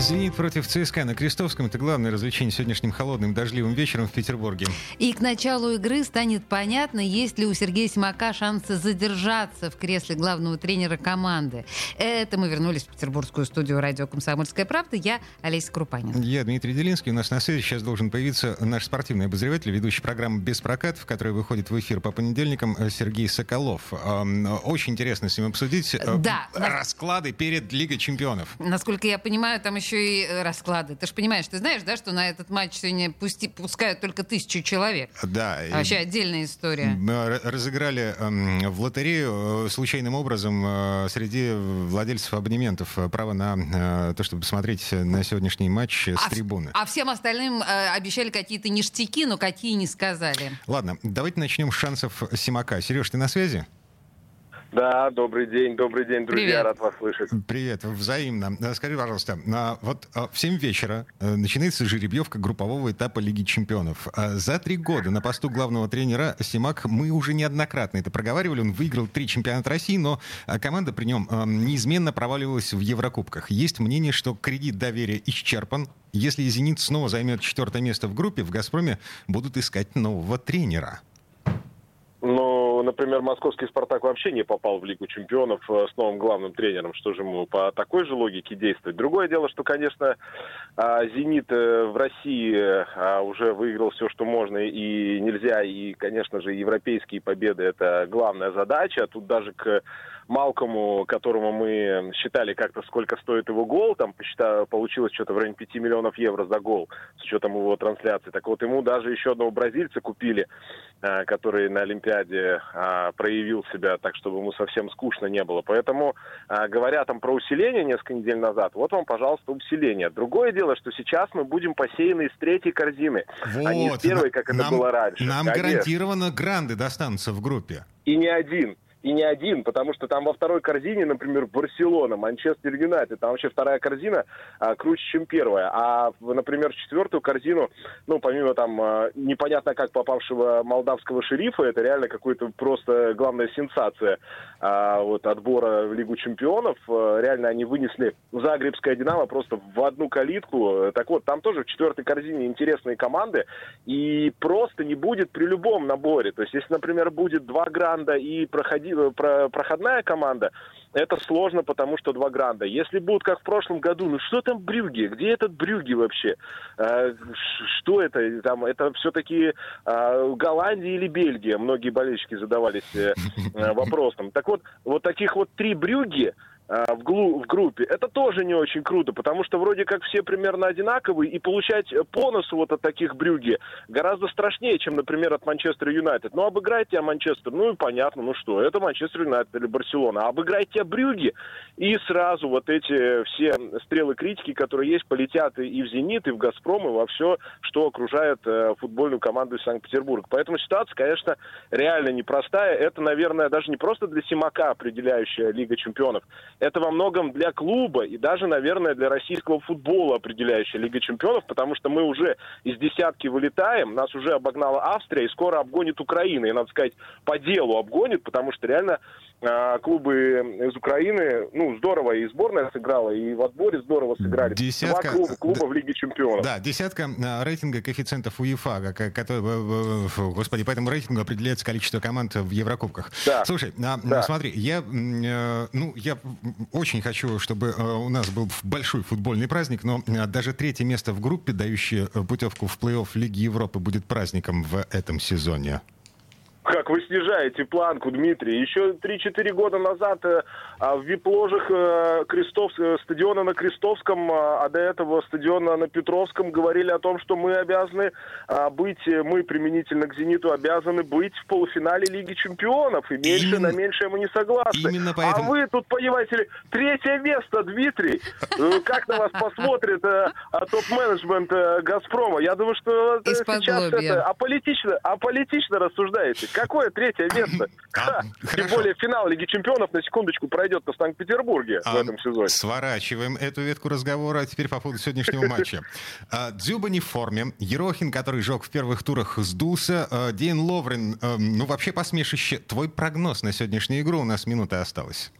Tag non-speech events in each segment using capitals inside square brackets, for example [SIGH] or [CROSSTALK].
«Зенит» против ЦСКА на Крестовском. Это главное развлечение сегодняшним холодным дождливым вечером в Петербурге. И к началу игры станет понятно, есть ли у Сергея Симака шансы задержаться в кресле главного тренера команды. Это мы вернулись в петербургскую студию радио «Комсомольская правда». Я Олеся Крупанин. Я Дмитрий Делинский. У нас на связи сейчас должен появиться наш спортивный обозреватель, ведущий программы «Без прокатов», которая выходит в эфир по понедельникам, Сергей Соколов. Очень интересно с ним обсудить э, Да. расклады перед Лигой чемпионов. Насколько я понимаю, там еще и э, расклады. Ты же понимаешь, ты знаешь, да, что на этот матч сегодня пусти, пускают только тысячу человек. Да. А Вообще отдельная история. Мы разыграли эм, в лотерею э, случайным образом э, среди владельцев абонементов право на то, чтобы посмотреть на сегодняшний матч с А трибуны. А всем остальным обещали какие-то ништяки, но какие не сказали. Ладно, давайте начнем с шансов Симака. Сереж, ты на связи? Да, добрый день, добрый день, друзья, Привет. рад вас слышать. Привет, взаимно. Э, Скажи, пожалуйста, а, вот а, в 7 вечера э, начинается жеребьевка группового этапа Лиги чемпионов. За три года на посту главного тренера Симак мы уже неоднократно это проговаривали. Он выиграл три чемпионата России, но команда при нем э, неизменно проваливалась в Еврокубках. Есть мнение, что кредит доверия исчерпан. Если «Зенит» снова займет четвертое место в группе, в «Газпроме» будут искать нового тренера. Например, московский «Спартак» вообще не попал в Лигу чемпионов э, с новым главным тренером. Что же ему по такой же логике действовать? Другое дело, что, конечно, а, «Зенит» э, в России а, уже выиграл все, что можно и нельзя. И, конечно же, европейские победы – это главная задача. Тут даже к Малкому, которому мы считали как-то, сколько стоит его гол, там посчитали, получилось что-то в районе 5 миллионов евро за гол, с учетом его трансляции. Так вот, ему даже еще одного бразильца купили, а, который на Олимпиаде а, проявил себя так, чтобы ему совсем скучно не было. Поэтому, а, говоря там про усиление несколько недель назад, вот вам, пожалуйста, усиление. Другое дело, что сейчас мы будем посеяны из третьей корзины, а не из первой, как это нам, было раньше. Нам Конечно. гарантированно гранды достанутся в группе. И не один. И не один, потому что там во второй корзине, например, Барселона, Манчестер Юнайтед, там вообще вторая корзина а, круче, чем первая. А, например, четвертую корзину, ну, помимо там а, непонятно как попавшего молдавского шерифа, это реально какой-то просто главная сенсация а, вот отбора в Лигу чемпионов. А, реально они вынесли Загребское Динамо просто в одну калитку. Так вот, там тоже в четвертой корзине интересные команды, и просто не будет при любом наборе. То есть, если, например, будет два гранда и проходи- про- проходная команда, это сложно, потому что два гранда. Если будут, как в прошлом году, ну что там Брюги? Где этот Брюги вообще? Э, что это? Там, это все-таки Голландия или Бельгия? Многие болельщики задавались э, э, вопросом. Так вот, вот таких вот три Брюги, в, глу- в группе, это тоже не очень круто, потому что вроде как все примерно одинаковые, и получать по носу вот от таких брюги гораздо страшнее, чем, например, от Манчестер Юнайтед. Ну, обыграет тебя Манчестер, ну и понятно, ну что, это Манчестер Юнайтед или Барселона. А обыграет тебя брюги, и сразу вот эти все стрелы критики, которые есть, полетят и в «Зенит», и в «Газпром», и во все, что окружает э, футбольную команду из Санкт-Петербурга. Поэтому ситуация, конечно, реально непростая. Это, наверное, даже не просто для Симака определяющая Лига чемпионов. Это во многом для клуба и даже, наверное, для российского футбола определяющая Лига чемпионов, потому что мы уже из десятки вылетаем, нас уже обогнала Австрия и скоро обгонит Украина. И, надо сказать, по делу обгонит, потому что реально клубы из Украины, ну, здорово и сборная сыграла, и в отборе здорово сыграли. Десятка- Два клуба, клуба да- в Лиге чемпионов. Да, десятка а, рейтинга коэффициентов УЕФА, который, э, фу, господи, по этому рейтингу определяется количество команд в Еврокубках. Да. Слушай, а, Да. смотри, я, э, ну, я очень хочу, чтобы э, у нас был большой футбольный праздник, но даже третье место в группе, дающее путевку в плей-офф Лиги Европы, будет праздником в этом сезоне. Как вы снижаете планку, Дмитрий. Еще 3-4 года назад э, а, в вип-ложах э, Крестовс- э, стадиона на Крестовском, а а до этого стадиона на Петровском говорили о том, что мы обязаны а, быть, э, мы применительно к «Зениту» обязаны быть в полуфинале Лиги Чемпионов. И меньше Именно- на меньшее мы не согласны. Именно поэтому- А вы тут, понимаете ли, третье место, Дмитрий. Э, Как на вас посмотрит э, а, топ-менеджмент э, «Газпрома»? Я думаю, что э, сейчас это аполитично, аполитично рассуждаете. Какое третье место? [LAUGHS] А, [LAUGHS] Тем более финал Лиги Чемпионов, на секундочку, пройдет в Санкт-Петербурге в А, этом сезоне. Сворачиваем эту ветку разговора. А теперь по поводу сегодняшнего матча. [LAUGHS] Дзюба не в форме. Ерохин, который жег в первых турах, сдулся. Дейн Ловрен, э, ну вообще посмешище. Твой прогноз на сегодняшнюю игру? У нас минута осталась.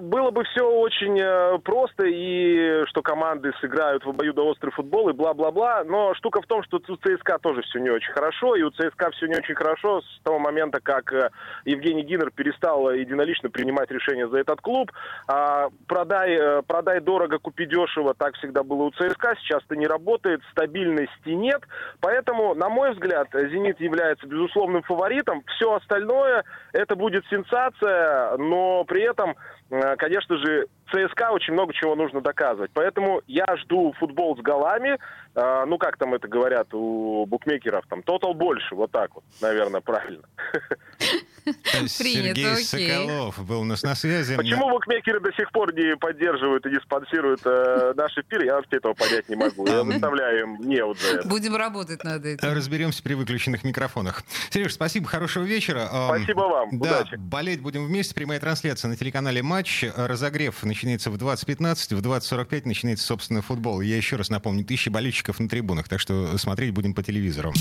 Было бы все очень э, просто, и что команды сыграют в обоюдоострый футбол и бла-бла-бла, но штука в том, что у ЦСКА тоже все не очень хорошо, и у ЦСКА все не очень хорошо с того момента, как э, Евгений Гиннер перестал единолично принимать решения за этот клуб. А, Продай, э, продай дорого, купи дешево, так всегда было у ЦСКА, сейчас это не работает, стабильности нет, поэтому, на мой взгляд, «Зенит» является безусловным фаворитом, все остальное это будет сенсация, но при этом, конечно же, ЦСКА очень много чего нужно доказывать. Поэтому я жду футбол с голами. Э, Ну, как там это говорят у букмекеров, там, тотал больше, вот так вот, наверное, правильно. [LAUGHS] Сергей. Соколов был у нас на связи. Почему букмекеры до сих пор не поддерживают и не спонсируют э, наш эфир, я вообще этого понять не могу. Я выставляю им неуд за это. Будем работать над этим. Разберемся при выключенных микрофонах. Сереж, спасибо, хорошего вечера. Спасибо вам, Да, удачи. болеть будем вместе. Прямая трансляция на телеканале «Матч». Разогрев начинается в 20.15, в 20.45 начинается, собственно, футбол. Я еще раз напомню, тысячи болельщиков на трибунах, так что смотреть будем по телевизору.